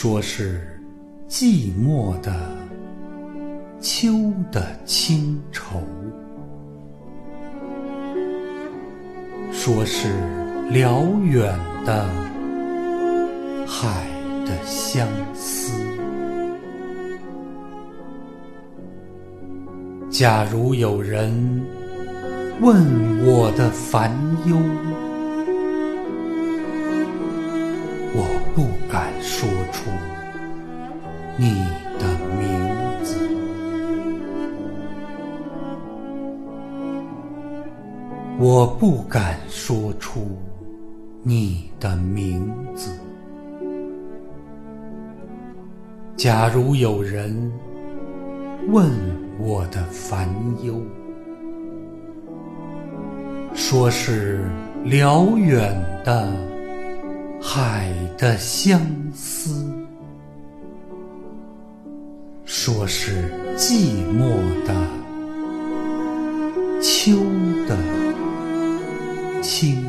说是寂寞的秋的清愁，说是辽远的海的相思。假如有人问我的烦忧，我不敢你的名字，我不敢说出你的名字。假如有人问我的烦忧，说是辽远的海的相思，说是寂寞的秋的清。